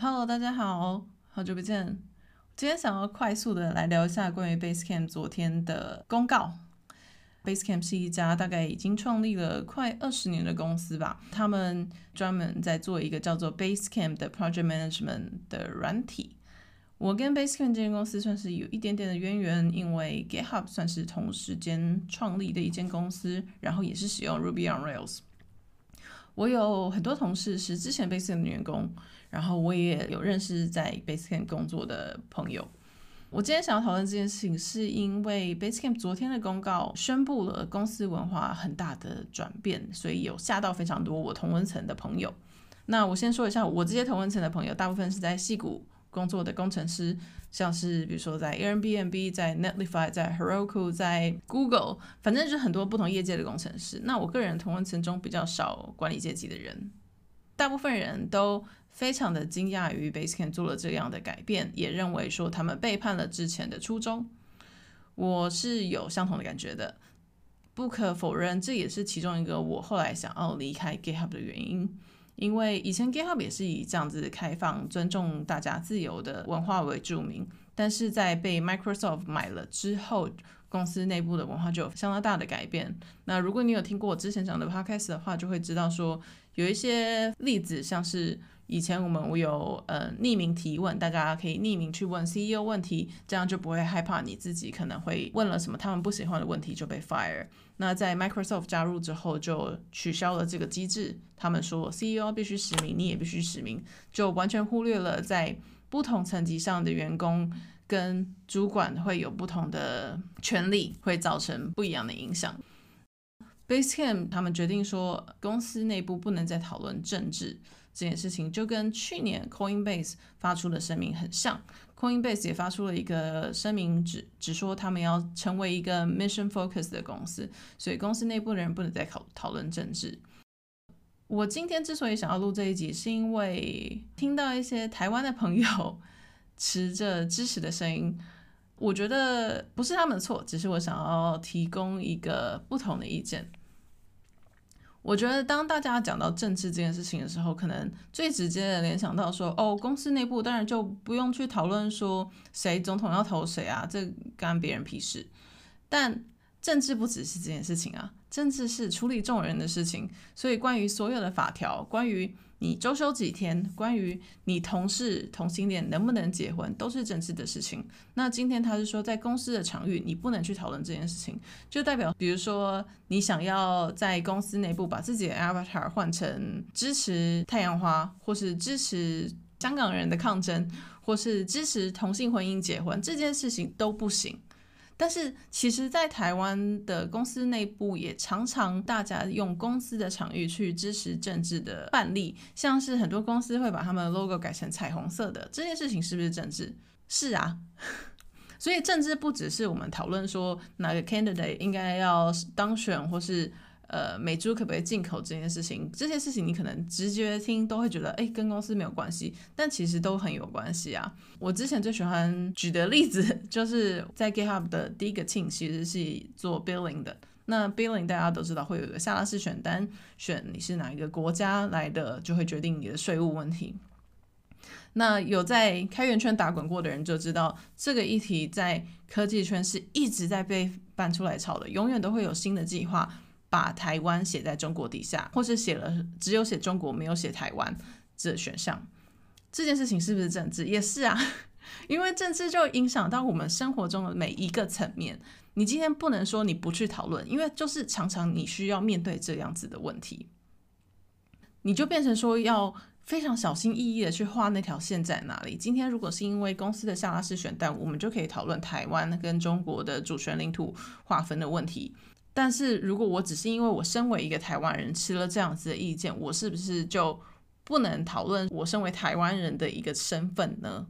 Hello，大家好，好久不见。今天想要快速的来聊一下关于 Basecamp 昨天的公告。Basecamp 是一家大概已经创立了快二十年的公司吧，他们专门在做一个叫做 Basecamp 的 Project Management 的软体。我跟 Basecamp 这间公司算是有一点点的渊源，因为 GitHub 算是同时间创立的一间公司，然后也是使用 Ruby on Rails。我有很多同事是之前 Basecamp 的员工。然后我也有认识在 Basecamp 工作的朋友。我今天想要讨论这件事情，是因为 Basecamp 昨天的公告宣布了公司文化很大的转变，所以有吓到非常多我同文层的朋友。那我先说一下，我这些同文层的朋友，大部分是在戏谷工作的工程师，像是比如说在 Airbnb、在 Netlify、在 Heroku、在 Google，反正就是很多不同业界的工程师。那我个人同文层中比较少管理阶级的人，大部分人都。非常的惊讶于 Basecamp 做了这样的改变，也认为说他们背叛了之前的初衷。我是有相同的感觉的，不可否认，这也是其中一个我后来想要离开 GitHub 的原因。因为以前 GitHub 也是以这样子开放、尊重大家自由的文化为著名，但是在被 Microsoft 买了之后，公司内部的文化就有相当大的改变。那如果你有听过我之前讲的 Podcast 的话，就会知道说有一些例子，像是。以前我们有呃匿名提问，大家可以匿名去问 CEO 问题，这样就不会害怕你自己可能会问了什么他们不喜欢的问题就被 fire。那在 Microsoft 加入之后就取消了这个机制，他们说 CEO 必须实名，你也必须实名，就完全忽略了在不同层级上的员工跟主管会有不同的权利，会造成不一样的影响。Basecamp 他们决定说公司内部不能再讨论政治。这件事情就跟去年 Coinbase 发出的声明很像，Coinbase 也发出了一个声明只，只只说他们要成为一个 mission focus 的公司，所以公司内部的人不能再讨讨论政治。我今天之所以想要录这一集，是因为听到一些台湾的朋友持着支持的声音，我觉得不是他们的错，只是我想要提供一个不同的意见。我觉得当大家讲到政治这件事情的时候，可能最直接的联想到说，哦，公司内部当然就不用去讨论说谁总统要投谁啊，这干别人屁事。但政治不只是这件事情啊，政治是处理众人的事情，所以关于所有的法条，关于。你周休几天？关于你同事同性恋能不能结婚，都是政治的事情。那今天他是说，在公司的场域，你不能去讨论这件事情，就代表，比如说，你想要在公司内部把自己的 avatar 换成支持太阳花，或是支持香港人的抗争，或是支持同性婚姻结婚，这件事情都不行。但是，其实，在台湾的公司内部，也常常大家用公司的场域去支持政治的范例，像是很多公司会把他们的 logo 改成彩虹色的，这件事情是不是政治？是啊，所以政治不只是我们讨论说哪个 candidate 应该要当选，或是。呃，美猪可不可以进口这件事情，这些事情你可能直觉听都会觉得，哎，跟公司没有关系，但其实都很有关系啊。我之前最喜欢举的例子，就是在 GitHub 的第一个 team 其实是做 billing 的。那 billing 大家都知道会有一个下拉式选单，选你是哪一个国家来的，就会决定你的税务问题。那有在开源圈打滚过的人就知道，这个议题在科技圈是一直在被搬出来炒的，永远都会有新的计划。把台湾写在中国底下，或是写了只有写中国没有写台湾这选项，这件事情是不是政治？也是啊，因为政治就影响到我们生活中的每一个层面。你今天不能说你不去讨论，因为就是常常你需要面对这样子的问题，你就变成说要非常小心翼翼的去画那条线在哪里。今天如果是因为公司的下拉式选单，我们就可以讨论台湾跟中国的主权领土划分的问题。但是如果我只是因为我身为一个台湾人吃了这样子的意见，我是不是就不能讨论我身为台湾人的一个身份呢？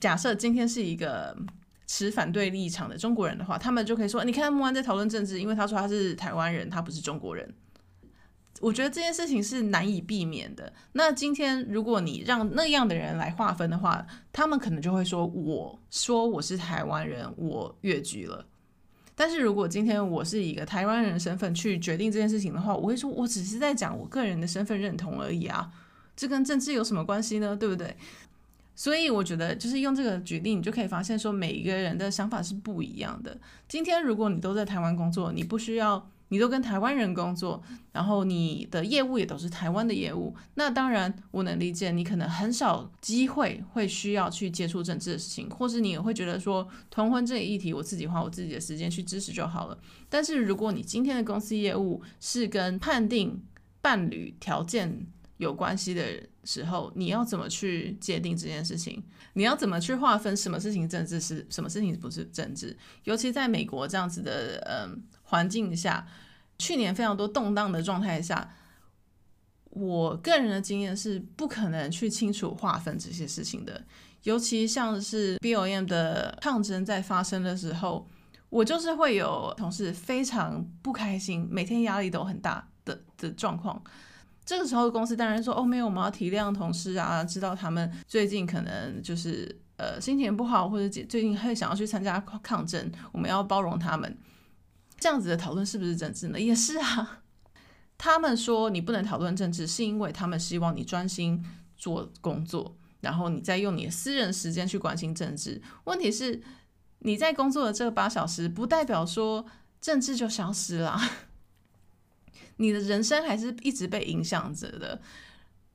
假设今天是一个持反对立场的中国人的话，他们就可以说：“你看木安在讨论政治，因为他说他是台湾人，他不是中国人。”我觉得这件事情是难以避免的。那今天如果你让那样的人来划分的话，他们可能就会说：“我说我是台湾人，我越矩了。”但是如果今天我是以一个台湾人身份去决定这件事情的话，我会说，我只是在讲我个人的身份认同而已啊，这跟政治有什么关系呢？对不对？所以我觉得，就是用这个举例，你就可以发现说，每一个人的想法是不一样的。今天如果你都在台湾工作，你不需要。你都跟台湾人工作，然后你的业务也都是台湾的业务，那当然我能理解你可能很少机会会需要去接触政治的事情，或是你也会觉得说同婚这一议题我自己花我自己的时间去支持就好了。但是如果你今天的公司业务是跟判定伴侣条件有关系的时候，你要怎么去界定这件事情？你要怎么去划分什么事情政治是什么事情不是政治？尤其在美国这样子的嗯。环境下，去年非常多动荡的状态下，我个人的经验是不可能去清楚划分这些事情的。尤其像是 B O M 的抗争在发生的时候，我就是会有同事非常不开心，每天压力都很大的的状况。这个时候公司当然说：“哦，没有，我们要体谅同事啊，知道他们最近可能就是呃心情不好，或者最近会想要去参加抗争，我们要包容他们。”这样子的讨论是不是政治呢？也是啊。他们说你不能讨论政治，是因为他们希望你专心做工作，然后你再用你的私人时间去关心政治。问题是，你在工作的这八小时，不代表说政治就消失了。你的人生还是一直被影响着的。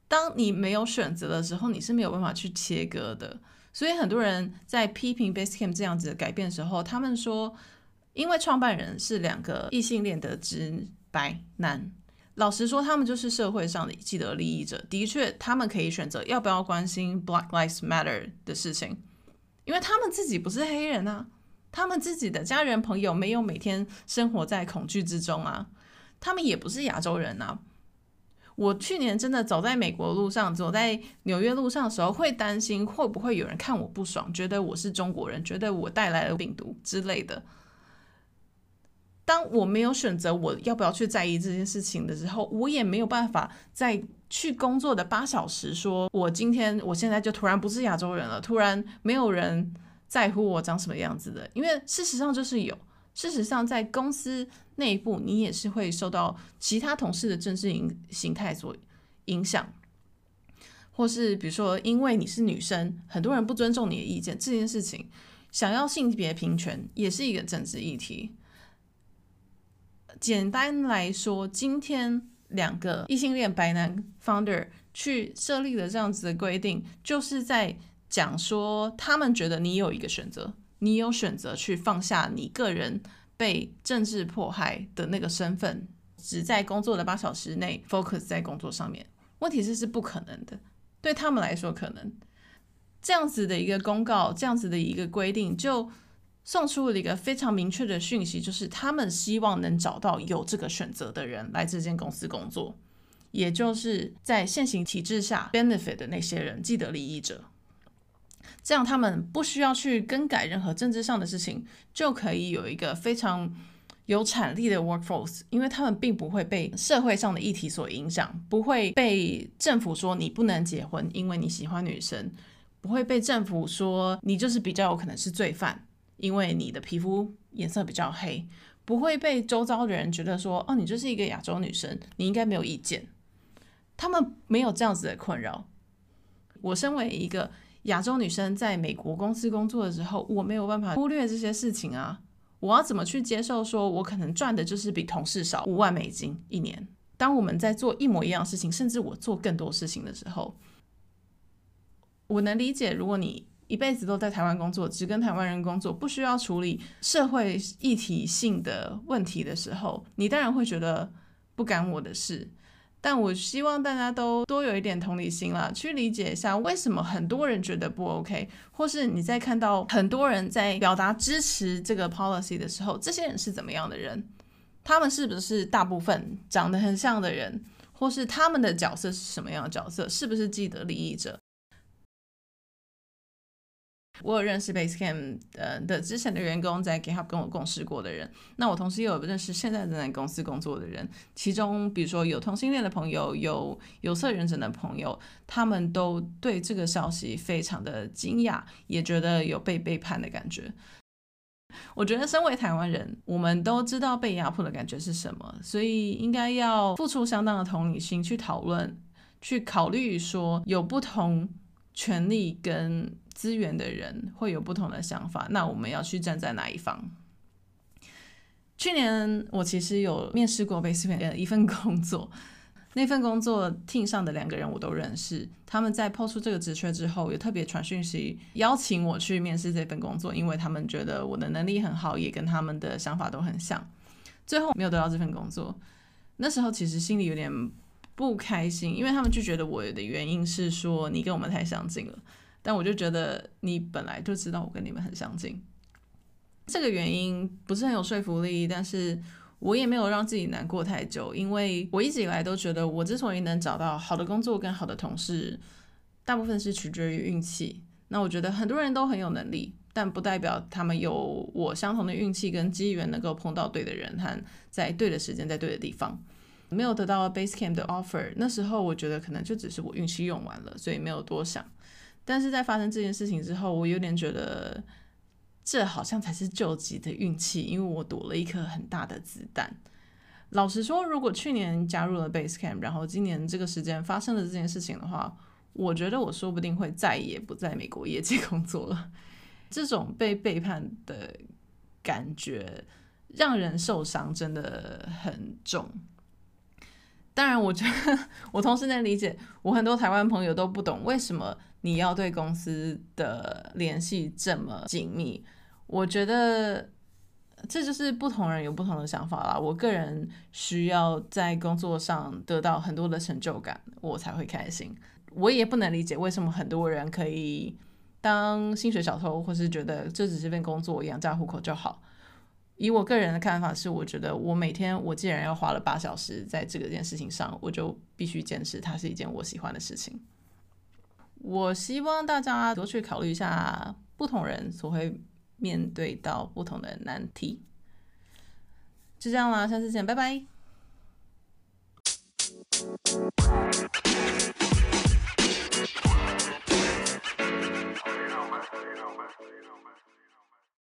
当你没有选择的时候，你是没有办法去切割的。所以很多人在批评 Basecamp 这样子的改变的时候，他们说。因为创办人是两个异性恋的直白男，老实说，他们就是社会上的既得利益者。的确，他们可以选择要不要关心 Black Lives Matter 的事情，因为他们自己不是黑人啊，他们自己的家人朋友没有每天生活在恐惧之中啊，他们也不是亚洲人啊。我去年真的走在美国路上，走在纽约路上的时候，会担心会不会有人看我不爽，觉得我是中国人，觉得我带来了病毒之类的。当我没有选择我要不要去在意这件事情的时候，我也没有办法在去工作的八小时说，我今天我现在就突然不是亚洲人了，突然没有人在乎我长什么样子的。因为事实上就是有，事实上在公司内部，你也是会受到其他同事的政治形形态所影响，或是比如说因为你是女生，很多人不尊重你的意见，这件事情想要性别平权也是一个政治议题。简单来说，今天两个异性恋白男 founder 去设立了这样子的规定，就是在讲说，他们觉得你有一个选择，你有选择去放下你个人被政治迫害的那个身份，只在工作的八小时内 focus 在工作上面。问题是是不可能的，对他们来说可能这样子的一个公告，这样子的一个规定就。送出了一个非常明确的讯息，就是他们希望能找到有这个选择的人来这间公司工作，也就是在现行体制下 benefit 的那些人，既得利益者。这样他们不需要去更改任何政治上的事情，就可以有一个非常有产力的 workforce，因为他们并不会被社会上的议题所影响，不会被政府说你不能结婚，因为你喜欢女生，不会被政府说你就是比较有可能是罪犯。因为你的皮肤颜色比较黑，不会被周遭的人觉得说，哦，你就是一个亚洲女生，你应该没有意见。他们没有这样子的困扰。我身为一个亚洲女生，在美国公司工作的时候，我没有办法忽略这些事情啊。我要怎么去接受说，我可能赚的就是比同事少五万美金一年？当我们在做一模一样的事情，甚至我做更多事情的时候，我能理解，如果你。一辈子都在台湾工作，只跟台湾人工作，不需要处理社会议题性的问题的时候，你当然会觉得不干我的事。但我希望大家都多有一点同理心啦，去理解一下为什么很多人觉得不 OK，或是你在看到很多人在表达支持这个 policy 的时候，这些人是怎么样的人？他们是不是大部分长得很像的人，或是他们的角色是什么样的角色？是不是既得利益者？我有认识 Basecamp 呃的之前的员工，在 GitHub 跟我共事过的人。那我同时也有认识现在正在公司工作的人，其中比如说有同性恋的朋友，有有色人种的朋友，他们都对这个消息非常的惊讶，也觉得有被背叛的感觉。我觉得身为台湾人，我们都知道被压迫的感觉是什么，所以应该要付出相当的同理心去讨论，去考虑说有不同权利跟资源的人会有不同的想法，那我们要去站在哪一方？去年我其实有面试过 Basecamp 的一份工作。那份工作 team 上的两个人我都认识，他们在抛出这个职缺之后，也特别传讯息邀请我去面试这份工作，因为他们觉得我的能力很好，也跟他们的想法都很像。最后没有得到这份工作，那时候其实心里有点不开心，因为他们拒绝了我的原因是说你跟我们太相近了，但我就觉得你本来就知道我跟你们很相近，这个原因不是很有说服力，但是。我也没有让自己难过太久，因为我一直以来都觉得，我之所以能找到好的工作跟好的同事，大部分是取决于运气。那我觉得很多人都很有能力，但不代表他们有我相同的运气跟机缘，能够碰到对的人和在对的时间在对的地方。没有得到 Basecamp 的 offer，那时候我觉得可能就只是我运气用完了，所以没有多想。但是在发生这件事情之后，我有点觉得。这好像才是救急的运气，因为我躲了一颗很大的子弹。老实说，如果去年加入了 Basecamp，然后今年这个时间发生了这件事情的话，我觉得我说不定会再也不在美国业界工作了。这种被背叛的感觉让人受伤，真的很重。当然，我觉得我同时能理解，我很多台湾朋友都不懂为什么你要对公司的联系这么紧密。我觉得这就是不同人有不同的想法啦。我个人需要在工作上得到很多的成就感，我才会开心。我也不能理解为什么很多人可以当薪水小偷，或是觉得这只是份工作，养家糊口就好。以我个人的看法是，我觉得我每天我既然要花了八小时在这个件事情上，我就必须坚持它是一件我喜欢的事情。我希望大家多去考虑一下不同人所会面对到不同的难题。就这样啦，下次见，拜拜。